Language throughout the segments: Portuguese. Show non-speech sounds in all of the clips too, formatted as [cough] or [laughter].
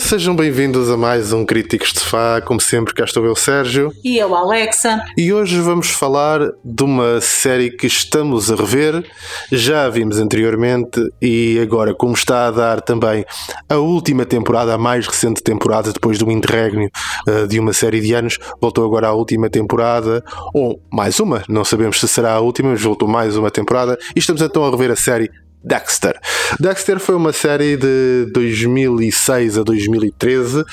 Sejam bem-vindos a mais um Críticos de Sofá. Como sempre, cá estou eu, Sérgio. E eu, Alexa. E hoje vamos falar de uma série que estamos a rever, já vimos anteriormente e agora, como está a dar também a última temporada, a mais recente temporada, depois do interregno uh, de uma série de anos, voltou agora à última temporada, ou mais uma, não sabemos se será a última, mas voltou mais uma temporada e estamos então a rever a série Dexter. Dexter foi uma série de 2006 a 2013. Uh,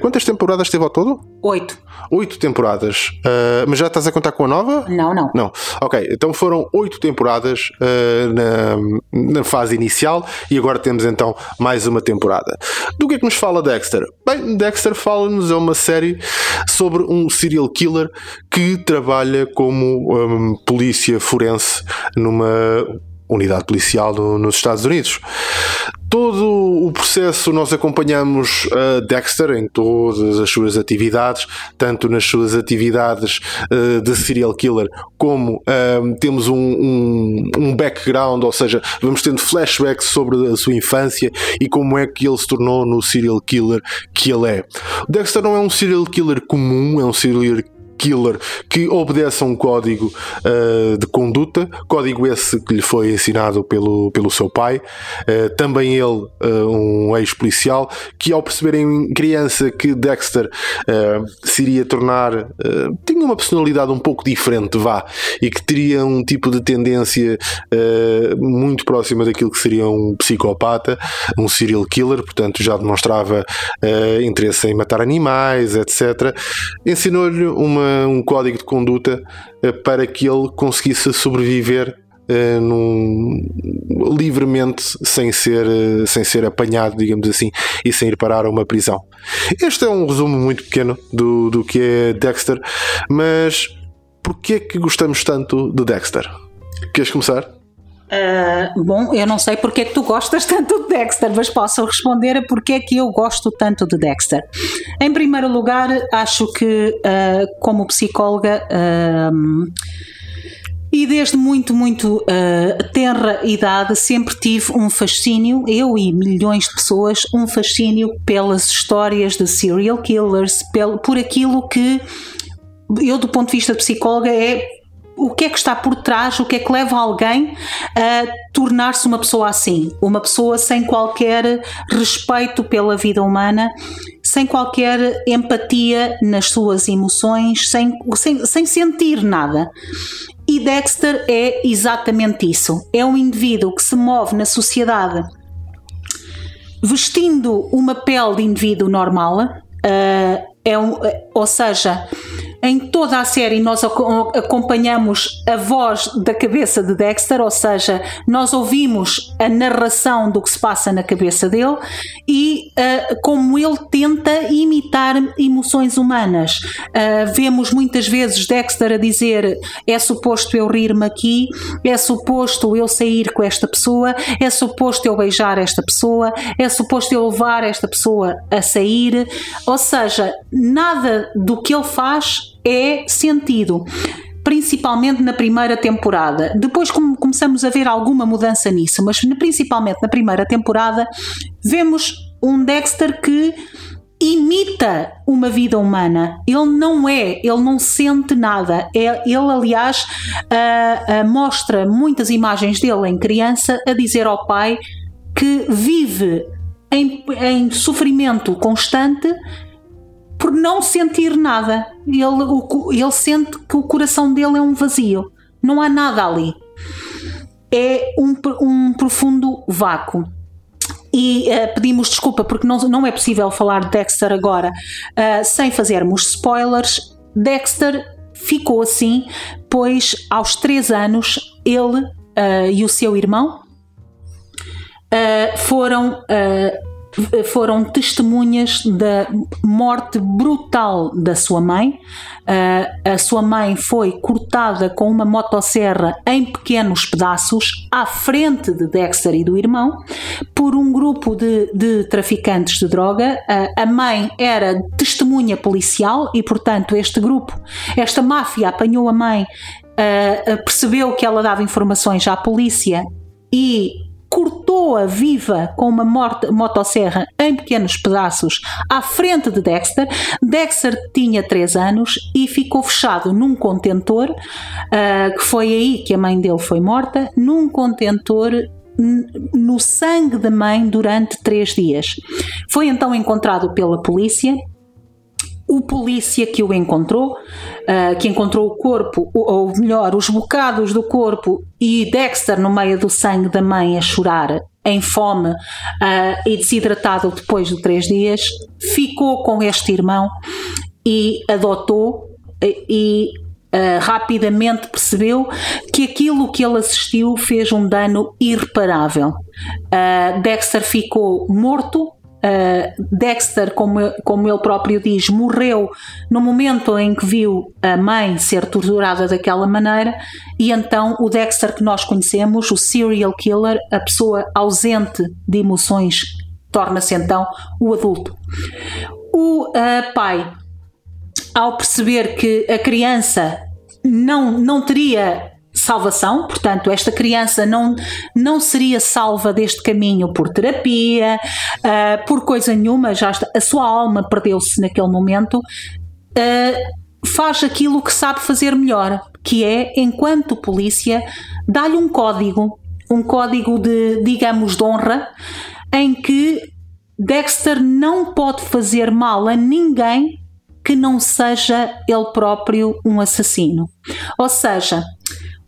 Quantas temporadas teve ao todo? Oito. Oito temporadas. Uh, mas já estás a contar com a nova? Não, não. Não. Ok, então foram oito temporadas uh, na, na fase inicial e agora temos então mais uma temporada. Do que é que nos fala Dexter? Bem, Dexter fala-nos é uma série sobre um serial killer que trabalha como um, polícia forense numa unidade policial no- nos Estados Unidos. Todo o processo nós acompanhamos Dexter em todas as suas atividades, tanto nas suas atividades eh, de serial killer, como ahm, temos um, um, um background, ou seja, vamos tendo flashbacks sobre a sua infância e como é que ele se tornou no serial killer que ele é. Dexter não é um serial killer comum, é um serial killer que obedece a um código uh, de conduta, código esse que lhe foi ensinado pelo, pelo seu pai, uh, também ele, uh, um ex-policial, que ao perceber em criança que Dexter se iria tornar, tinha uma personalidade um pouco diferente, vá, e que teria um tipo de tendência muito próxima daquilo que seria um psicopata, um serial killer, portanto já demonstrava interesse em matar animais, etc. Ensinou-lhe uma- um código de conduta uh, para que ele conseguisse sobreviver uh, num- livremente sem ser, uh, sem ser apanhado, digamos assim, e sem ir parar a uma prisão. Este é um resumo muito pequeno do, do que é Dexter, mas porquê é que gostamos tanto de Dexter? Queres começar? Ah, bom, eu não sei porque é que tu gostas tanto de Dexter, mas posso responder a porque é que eu gosto tanto de Dexter. Em primeiro lugar, acho que, ah, como psicóloga, ah, e desde muito, muito tenra idade sempre tive um fascínio, eu e milhões de pessoas, um fascínio pelas histórias de serial killers, pel- por aquilo que eu, do ponto de vista de psicóloga, é o que é que está por trás, o que é que leva alguém a tornar-se uma pessoa assim, uma pessoa sem qualquer respeito pela vida humana, sem qualquer empatia nas suas emoções, sem, sem, sem sentir nada. E Dexter é exatamente isso. É um indivíduo que se move na sociedade vestindo uma pele de indivíduo normal, ah, é um, ah, ou seja, em toda a série nós aco- acompanhamos a voz da cabeça de Dexter, ou seja, nós ouvimos a narração do que se passa na cabeça dele e ah, como ele tenta imitar emoções humanas. Ah, vemos muitas vezes Dexter a dizer é suposto eu rir-me aqui, é suposto eu sair com esta pessoa, é suposto eu beijar esta pessoa, é suposto eu levar esta pessoa a sair. Ou seja, nada do que ele faz é sentido. Principalmente na primeira temporada. Depois come- começamos a ver alguma mudança nisso, mas principalmente na primeira temporada vemos um Dexter que imita uma vida humana. Ele não é, ele não sente nada. É- Ele, aliás, mostra muitas imagens dele em criança a dizer ao pai que vive em, em sofrimento constante por não sentir nada. Ele, o ele sente que o coração dele é um vazio. Não há nada ali. É um, um profundo vácuo. E eh, pedimos desculpa porque não, não é possível falar de Dexter agora eh, sem fazermos spoilers. Dexter ficou assim, pois aos 3 anos ele eh, e o seu irmão, uh, foram uh, foram testemunhas da morte brutal da sua mãe. Uh, a sua mãe foi cortada com uma motosserra em pequenos pedaços à frente de Dexter e do irmão por um grupo de, de traficantes de droga. Uh, a mãe era testemunha policial e, portanto, este grupo, esta máfia apanhou a mãe, uh, percebeu que ela dava informações à polícia e cortou-a viva com uma motosserra em pequenos pedaços à frente de Dexter. Dexter tinha 3 anos e ficou fechado num contentor, uh, que foi aí que a mãe dele foi morta, num contentor no sangue da mãe durante três dias. Foi então encontrado pela polícia o polícia que o encontrou, uh, que encontrou o corpo, ou melhor, os bocados do corpo e Dexter no meio do sangue da mãe a chorar, em fome uh, e desidratado depois de três dias, ficou com este irmão e adotou e uh, rapidamente percebeu que aquilo que ele assistiu fez um dano irreparável. Dexter ficou morto Uh, Dexter, como, como ele próprio diz, morreu no momento em que viu a mãe ser torturada daquela maneira, e então o Dexter que nós conhecemos, o serial killer, a pessoa ausente de emoções, torna-se então o adulto. O uh, pai, ao perceber que a criança não, não teria salvação, portanto, esta criança não, não seria salva deste caminho por terapia, uh, por coisa nenhuma, já está, a sua alma perdeu-se naquele momento. Uh, faz aquilo que sabe fazer melhor, que é, enquanto polícia, dá-lhe um código, um código de, digamos, de honra, em que Dexter não pode fazer mal a ninguém que não seja ele próprio um assassino. Ou seja,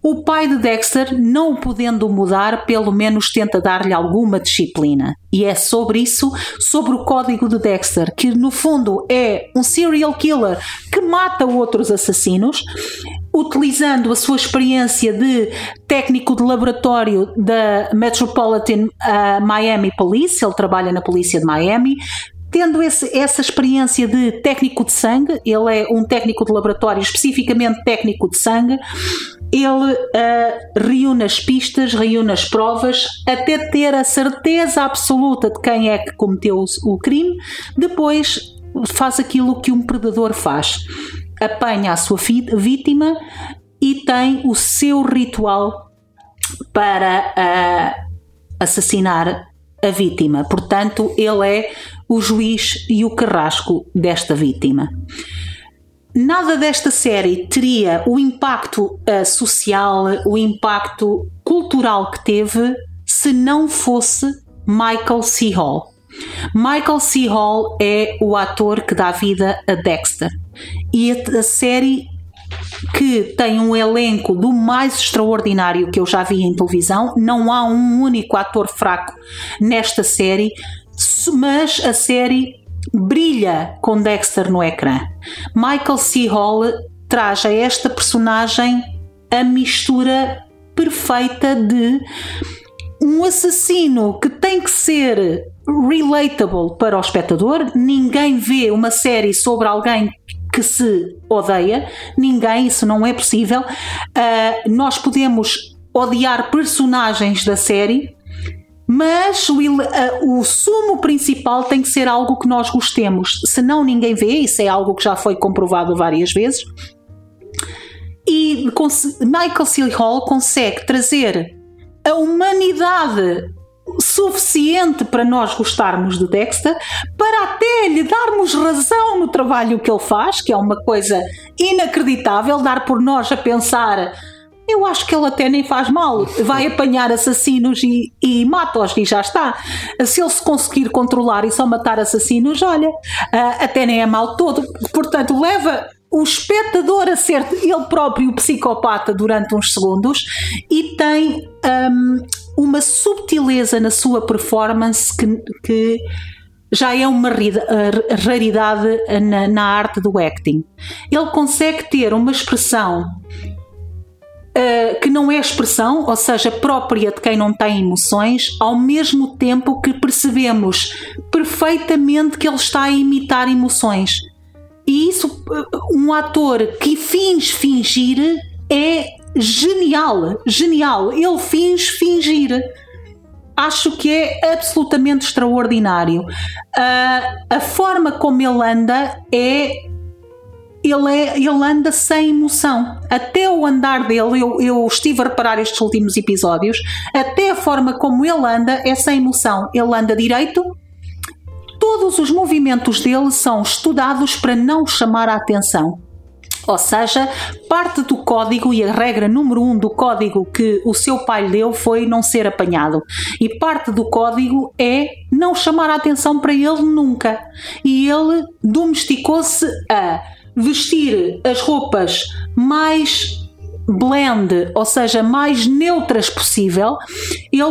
o pai de Dexter, não o podendo mudar, pelo menos tenta dar-lhe alguma disciplina. E é sobre isso, sobre o código de Dexter, que no fundo é um serial killer que mata outros assassinos, utilizando a sua experiência de técnico de laboratório da Metropolitan uh, Miami Police, ele trabalha na polícia de Miami, tendo esse, essa experiência de técnico de sangue, ele é um técnico de laboratório, especificamente técnico de sangue, ele uh, reúne as pistas, reúne as provas, até ter a certeza absoluta de quem é que cometeu o crime. Depois faz aquilo que um predador faz: apanha a sua vítima e tem o seu ritual para uh, assassinar a vítima. Portanto, ele é o juiz e o carrasco desta vítima nada desta série teria o impacto uh, social, o impacto cultural que teve se não fosse Michael C. Hall. Michael C. Hall é o ator que dá vida a Dexter. E a, a série que tem um elenco do mais extraordinário que eu já vi em televisão. Não há um único ator fraco nesta série, mas a série brilha com Dexter no ecrã. Michael C. Hall traz a esta personagem a mistura perfeita de um assassino que tem que ser relatable para o espectador. Ninguém vê uma série sobre alguém que se odeia, ninguém, isso não é possível. Uh, nós podemos odiar personagens da série, mas o, o sumo principal tem que ser algo que nós gostemos, senão ninguém vê, isso é algo que já foi comprovado várias vezes. E Michael C. Hall consegue trazer a humanidade suficiente para nós gostarmos de Dexter, para até lhe darmos razão no trabalho que ele faz, que é uma coisa inacreditável, dar por nós a pensar eu acho que ele até nem faz mal. Vai apanhar assassinos e, e mata-os e já está. Se ele se conseguir controlar e só matar assassinos, olha, uh, até nem é mal todo. Portanto, leva o espectador a ser ele próprio psicopata durante uns segundos e tem um, uma subtileza na sua performance que, que já é uma raridade na, na arte do acting. Ele consegue ter uma expressão uh, que não é expressão, ou seja, própria de quem não tem emoções, ao mesmo tempo que percebemos perfeitamente que ele está a imitar emoções. E isso, um ator que finge fingir é genial, genial. Ele finge fingir acho que é absolutamente extraordinário. Uh, a forma como ele anda é ele, é, ele anda sem emoção. Até o andar dele, eu, eu estive a reparar estes últimos episódios, até a forma como ele anda é sem emoção. Ele anda direito, todos os movimentos dele são estudados para não chamar a atenção. Ou seja, parte do código e a regra número um do código que o seu pai leu foi não ser apanhado. E parte do código é não chamar a atenção para ele nunca. E ele domesticou-se a vestir as roupas mais blend, ou seja, mais neutras possível. Ele,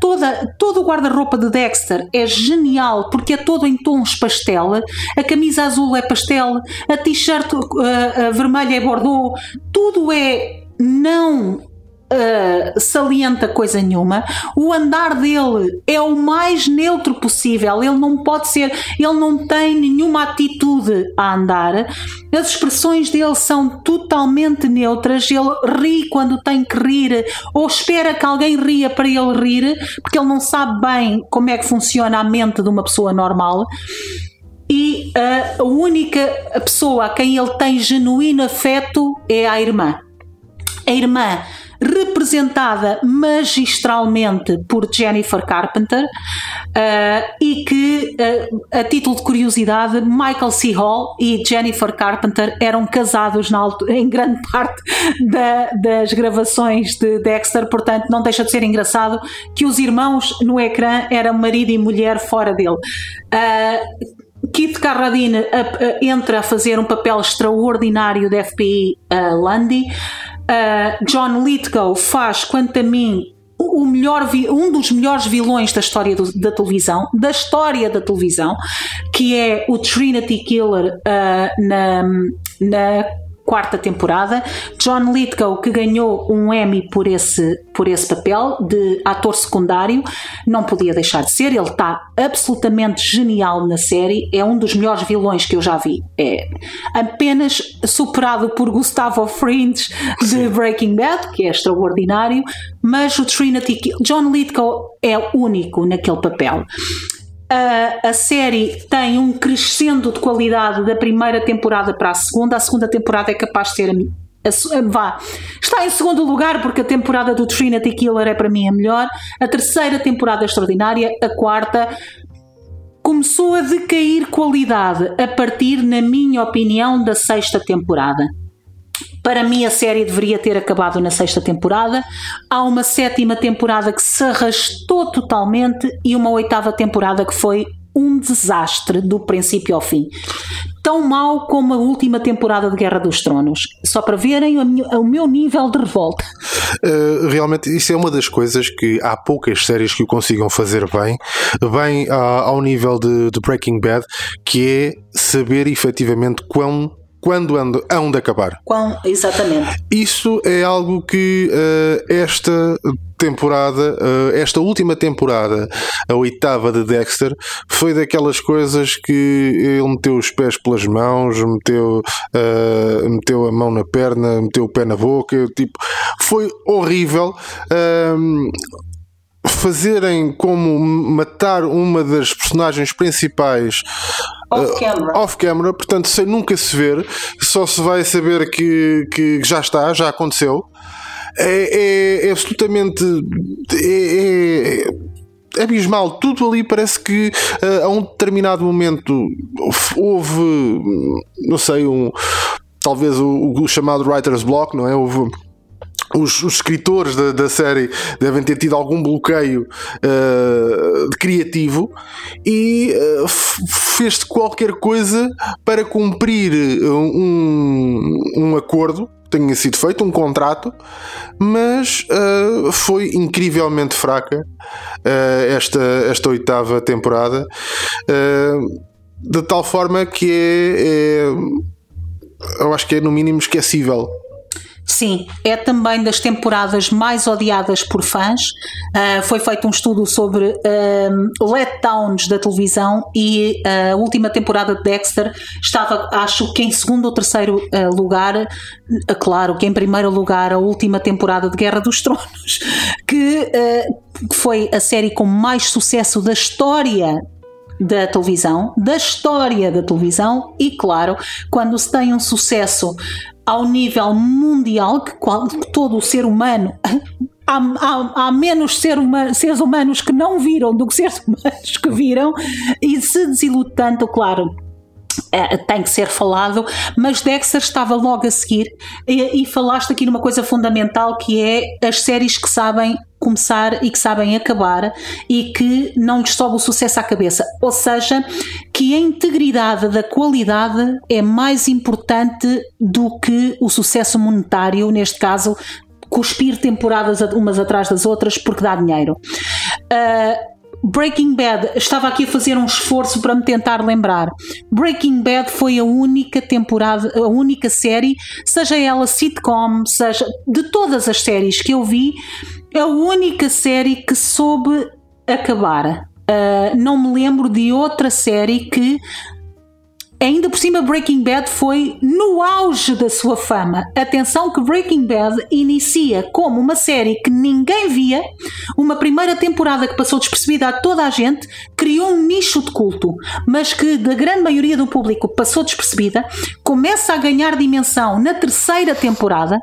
toda, todo o guarda-roupa de Dexter é genial porque é todo em tons pastel. A camisa azul é pastel, a t-shirt uh, vermelha é bordeaux, tudo é não uh, salienta coisa nenhuma. O andar dele é o mais neutro possível. Ele não pode ser, ele não tem nenhuma atitude a andar. As expressões dele são totalmente neutras. Ele ri quando tem que rir, ou espera que alguém ria para ele rir, porque ele não sabe bem como é que funciona a mente de uma pessoa normal e uh, a única pessoa a quem ele tem genuíno afeto é a irmã. A irmã representada magistralmente por Jennifer Carpenter uh, e que, uh, a título de curiosidade, Michael C. Hall e Jennifer Carpenter eram casados na em grande [laughs] parte da, das gravações de Dexter, portanto não deixa de ser engraçado que os irmãos no ecrã eram marido e mulher fora dele. Uh, Keith Carradine entra a fazer um papel extraordinário de FBI uh, Lundy. Uh, John Lithgow faz, quanto a mim, o melhor, um dos melhores vilões da história do, da televisão, da história da televisão, que é o Trinity Killer uh, na, na quarta temporada. John Lithgow, que ganhou um Emmy por esse, por esse papel de ator secundário, não podia deixar de ser. Ele está absolutamente genial na série. É um dos melhores vilões que eu já vi. É apenas superado por Gustavo Fringe de Breaking Bad, que é extraordinário. Mas o Trinity, John Lithgow é único naquele papel. A, a, série tem um crescendo de qualidade da primeira temporada para a segunda. A segunda temporada é capaz de ser a, a, vá, está em segundo lugar porque a temporada do Trinity Killer é para mim a melhor. A terceira temporada é extraordinária. A quarta começou a decair qualidade a partir, na minha opinião, da sexta temporada. Para mim, a série deveria ter acabado na sexta temporada. Há uma sétima temporada que se arrastou totalmente e uma oitava temporada que foi um desastre do princípio ao fim. Tão mal como a última temporada de Guerra dos Tronos. Só para verem o meu nível de revolta. Uh, realmente, isso é uma das coisas que há poucas séries que o consigam fazer bem, bem uh, ao nível de, de Breaking Bad, que é saber efetivamente quão quando hão de acabar. Quão, exatamente. Isso é algo que uh, esta temporada, uh, esta última temporada, a oitava de Dexter, foi daquelas coisas que ele meteu os pés pelas mãos, meteu, uh, meteu a mão na perna, meteu o pé na boca, tipo, foi horrível. Uh, fazerem como matar uma das personagens principais off-camera, uh, off -camera, portanto, sem nunca se ver, só se vai saber que, que já está, já aconteceu. É, é, é absolutamente. É, é, abismal. Tudo ali parece que uh, a um determinado momento houve, não sei, um, talvez o, o chamado writer's block, não é? Houve os, os, escritores da, da, série devem ter tido algum bloqueio uh, criativo e uh, fez qualquer coisa para cumprir um, um acordo tenha sido feito, um contrato, mas uh, foi incrivelmente fraca uh, esta, esta oitava temporada, uh, de tal forma que é, é, eu acho que é no mínimo esquecível Sim, é também das temporadas mais odiadas por fãs. Uh, foi feito um estudo sobre letdowns da televisão e a última temporada de Dexter estava, acho que em segundo ou terceiro uh, lugar. claro que em primeiro lugar a última temporada de Guerra dos Tronos, [laughs] que foi a série com mais sucesso da história da televisão, da história da televisão e, claro, quando se tem um sucesso ao nível mundial, que, qual, todo o ser humano. Há, há, há menos ser humano, seres humanos que não viram do que seres humanos que viram, e se desilude tanto, claro, é, tem que ser falado, mas Dexter estava logo a seguir e, e, falaste aqui numa coisa fundamental que é as séries que sabem começar e que sabem acabar e que não lhes sobe o sucesso à cabeça. Ou seja, que a integridade da qualidade é mais importante do que o sucesso monetário, neste caso, cuspir temporadas umas atrás das outras porque dá dinheiro. Uh, Breaking Bad, estava aqui a fazer um esforço para me tentar lembrar. Breaking Bad foi a única temporada, a única série, seja ela sitcom, seja de todas as séries que eu vi, é a única série que soube acabar. Uh, não me lembro de outra série que Ainda por cima, Breaking Bad foi no auge da sua fama. Atenção que Breaking Bad inicia como uma série que ninguém via, uma primeira temporada que passou despercebida a toda a gente, criou um nicho de culto, mas que da grande maioria do público passou despercebida, começa a ganhar dimensão na terceira temporada,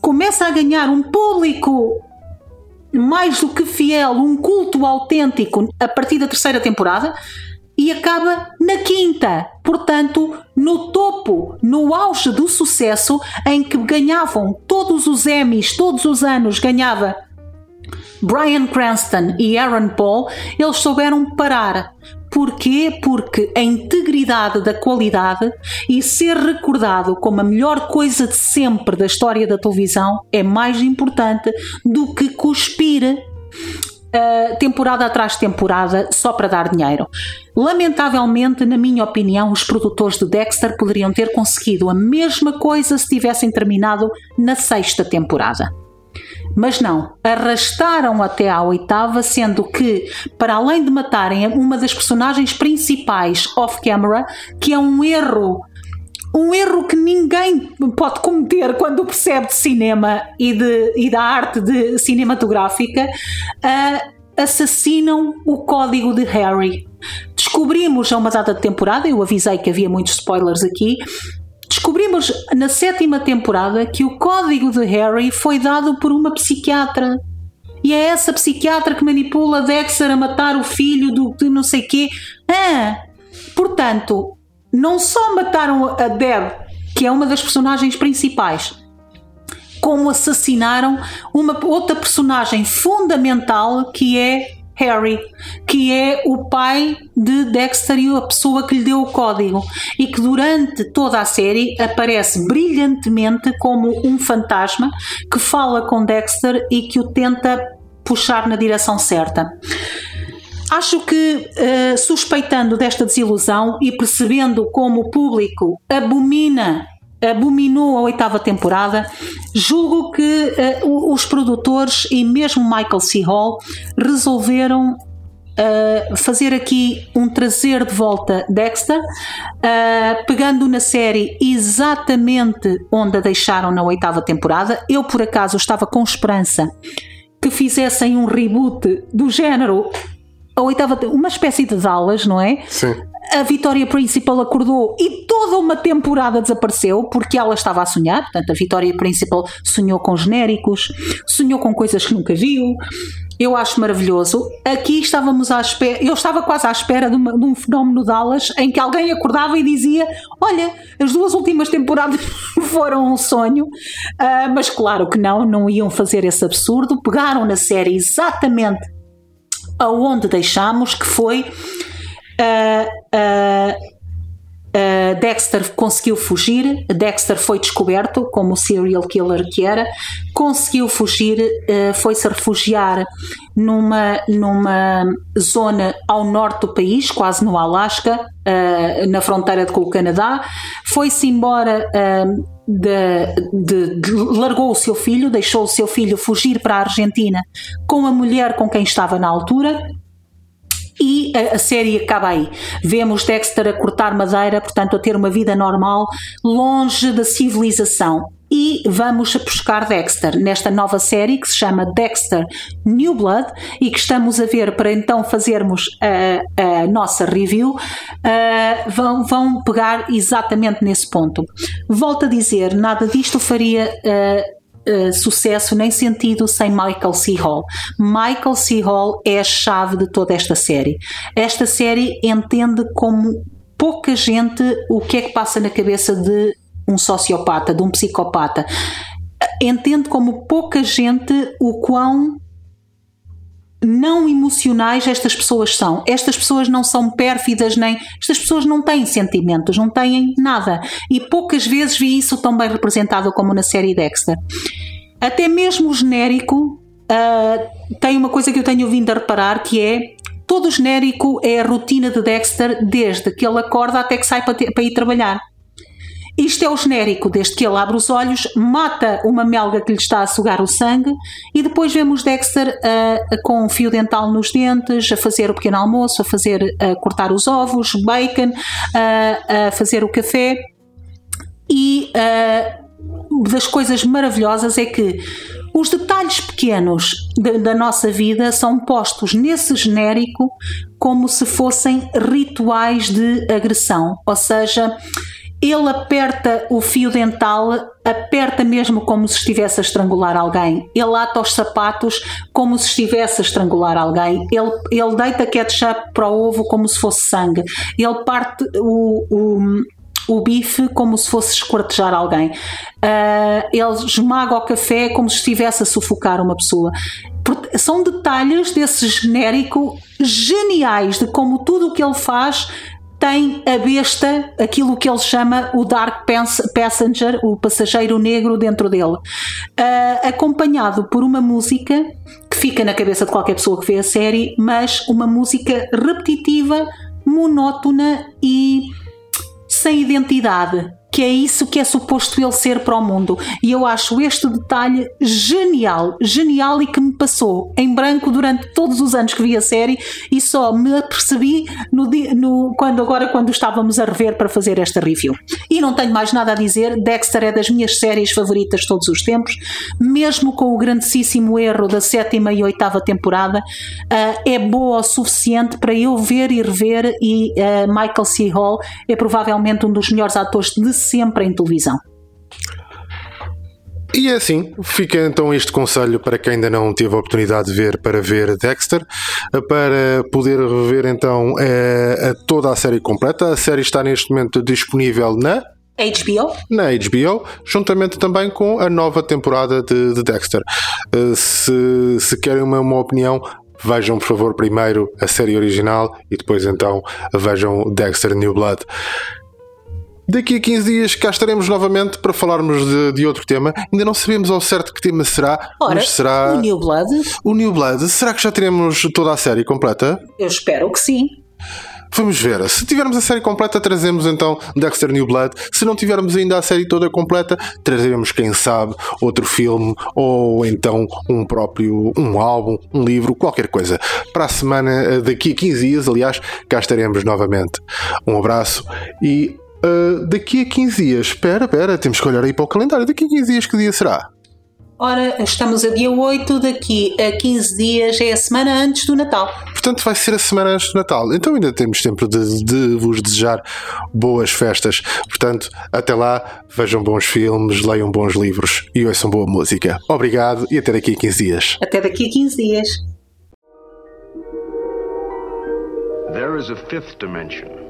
começa a ganhar um público mais do que fiel, um culto autêntico a partir da terceira temporada e acaba na quinta. Portanto, no topo, no auge do sucesso, em que ganhavam todos os Emmys, todos os anos ganhava Brian Cranston e Aaron Paul, eles souberam parar. Porquê? Porque a integridade da qualidade e ser recordado como a melhor coisa de sempre da história da televisão é mais importante do que cuspir uh, temporada atrás de temporada só para dar dinheiro. Lamentavelmente, na minha opinião, os produtores de Dexter poderiam ter conseguido a mesma coisa se tivessem terminado na sexta temporada. Mas não, arrastaram até à oitava, sendo que, para além de matarem uma das personagens principais off-camera, que é um erro um erro que ninguém pode cometer quando percebe de cinema e, de, e da arte de cinematográfica, uh, assassinam o código de Harry. Descobrimos a uma data de temporada, eu avisei que havia muitos spoilers aqui. Descobrimos na sétima temporada que o código de Harry foi dado por uma psiquiatra. E é essa psiquiatra que manipula Dexter a matar o filho do, de não sei quê. Ah, portanto, não só mataram a Deb, que é uma das personagens principais, como assassinaram uma outra personagem fundamental que é Harry, que é o pai de Dexter e a pessoa que lhe deu o código e que durante toda a série aparece brilhantemente como um fantasma que fala com Dexter e que o tenta puxar na direção certa. Acho que, uh, suspeitando desta desilusão e percebendo como o público abomina abominou a oitava temporada, julgo que uh, os produtores e mesmo Michael C. Hall resolveram uh, fazer aqui um trazer de volta Dexter, uh, pegando na série exatamente onde a deixaram na oitava temporada. Eu, por acaso, estava com esperança que fizessem um reboot do género a oitava, uma espécie de aulas, não é? Sim. A Vitória Principal acordou e toda uma temporada desapareceu porque ela estava a sonhar. Portanto, a Vitória Principal sonhou com genéricos, sonhou com coisas que nunca viu. Eu acho maravilhoso. Aqui estávamos à espera, eu estava quase à espera de, uma, de um fenómeno de aulas em que alguém acordava e dizia: Olha, as duas últimas temporadas [laughs] foram um sonho, uh, mas claro que não, não iam fazer esse absurdo. Pegaram na série exatamente aonde deixámos, que foi uh, Dexter conseguiu fugir, Dexter foi descoberto como o serial killer que era, conseguiu fugir, uh, foi-se refugiar numa, numa zona ao norte do país, quase no Alasca, uh, na fronteira com o Canadá, foi-se embora. De, de, de, largou o seu filho, deixou o seu filho fugir para a Argentina com a mulher com quem estava na altura, e a, a, série acaba aí. Vemos Dexter a cortar madeira, portanto, a ter uma vida normal, longe da civilização. E vamos a buscar Dexter nesta nova série que se chama Dexter New Blood e que estamos a ver para então fazermos a, a nossa review. Uh, vão, vão pegar exatamente nesse ponto. Volto a dizer, nada disto faria. Uh, uh, sucesso nem sentido sem Michael C. Hall. Michael C. Hall é a chave de toda esta série. Esta série entende como pouca gente o que é que passa na cabeça de um sociopata, de um psicopata. Entende como pouca gente o quão não emocionais estas pessoas são. Estas pessoas não são pérfidas, nem. Estas pessoas não têm sentimentos, não têm nada. E poucas vezes vi isso tão bem representado como na série Dexter. Até mesmo o genérico uh, tem uma coisa que eu tenho vindo a reparar que é. Todo o genérico é a rotina de Dexter desde que ele acorda até que sai para, ir trabalhar. Isto é o genérico, desde que ele abre os olhos, mata uma melga que lhe está a sugar o sangue e depois vemos Dexter uh, com um fio dental nos dentes, a fazer o pequeno almoço, a fazer a cortar os ovos, bacon, uh, a fazer o café e uh, das coisas maravilhosas é que os detalhes pequenos da nossa vida são postos nesse genérico como se fossem rituais de agressão, ou seja, ele aperta o fio dental, aperta mesmo como se estivesse a estrangular alguém. Ele ata os sapatos como se estivesse a estrangular alguém. Ele, ele deita ketchup para o ovo como se fosse sangue. Ele parte o, o o bife como se fosse esquartejar alguém. Uh, ele esmaga o café como se estivesse a sufocar uma pessoa. São detalhes desse genérico geniais de como tudo o que ele faz tem a besta, aquilo que ele chama o Dark Passenger, o passageiro negro dentro dele, uh, acompanhado por uma música que fica na cabeça de qualquer pessoa que vê a série, mas uma música repetitiva, monótona e sem identidade que é isso que é suposto ele ser para o mundo. E eu acho este detalhe genial, genial e que me passou em branco durante todos os anos que vi a série e só me apercebi no, no, quando, agora quando estávamos a rever para fazer esta review. E não tenho mais nada a dizer, Dexter é das minhas séries favoritas de todos os tempos, mesmo com o grandíssimo erro da sétima e oitava temporada, uh, é boa o suficiente para eu ver e rever e uh, Michael C. Hall é provavelmente um dos melhores atores de sempre em televisão. E é assim, fica então este conselho para quem ainda não teve a oportunidade de ver para ver Dexter, para poder rever então é, toda a série completa. A série está neste momento disponível na HBO? Na HBO, juntamente também com a nova temporada de, de Dexter. Eh, se, se querem uma, uma opinião, vejam por favor primeiro a série original e depois então vejam Dexter New Blood. Daqui a 15 dias cá estaremos novamente para falarmos de, de, outro tema. Ainda não sabemos ao certo que tema será, Ora, mas será. O New Blood. O New Blood. Será que já teremos toda a série completa? Eu espero que sim. Vamos ver. Se tivermos a série completa, trazemos então Dexter New Blood. Se não tivermos ainda a série toda completa, trazemos, quem sabe, outro filme ou então um próprio um álbum, um livro, qualquer coisa. Para a semana, daqui a 15 dias, aliás, cá estaremos novamente. Um abraço e Uh, daqui a 15 dias, espera, espera, temos que olhar aí para o calendário. Daqui a 15 dias, que dia será? Ora, estamos a dia 8, daqui a 15 dias é a semana antes do Natal. Portanto, vai ser a semana antes do Natal. Então ainda temos tempo de, de vos desejar boas festas. Portanto, até lá, vejam bons filmes, leiam bons livros e ouçam boa música. Obrigado e até daqui a 15 dias. Até daqui a 15 dias. There is a fifth dimension.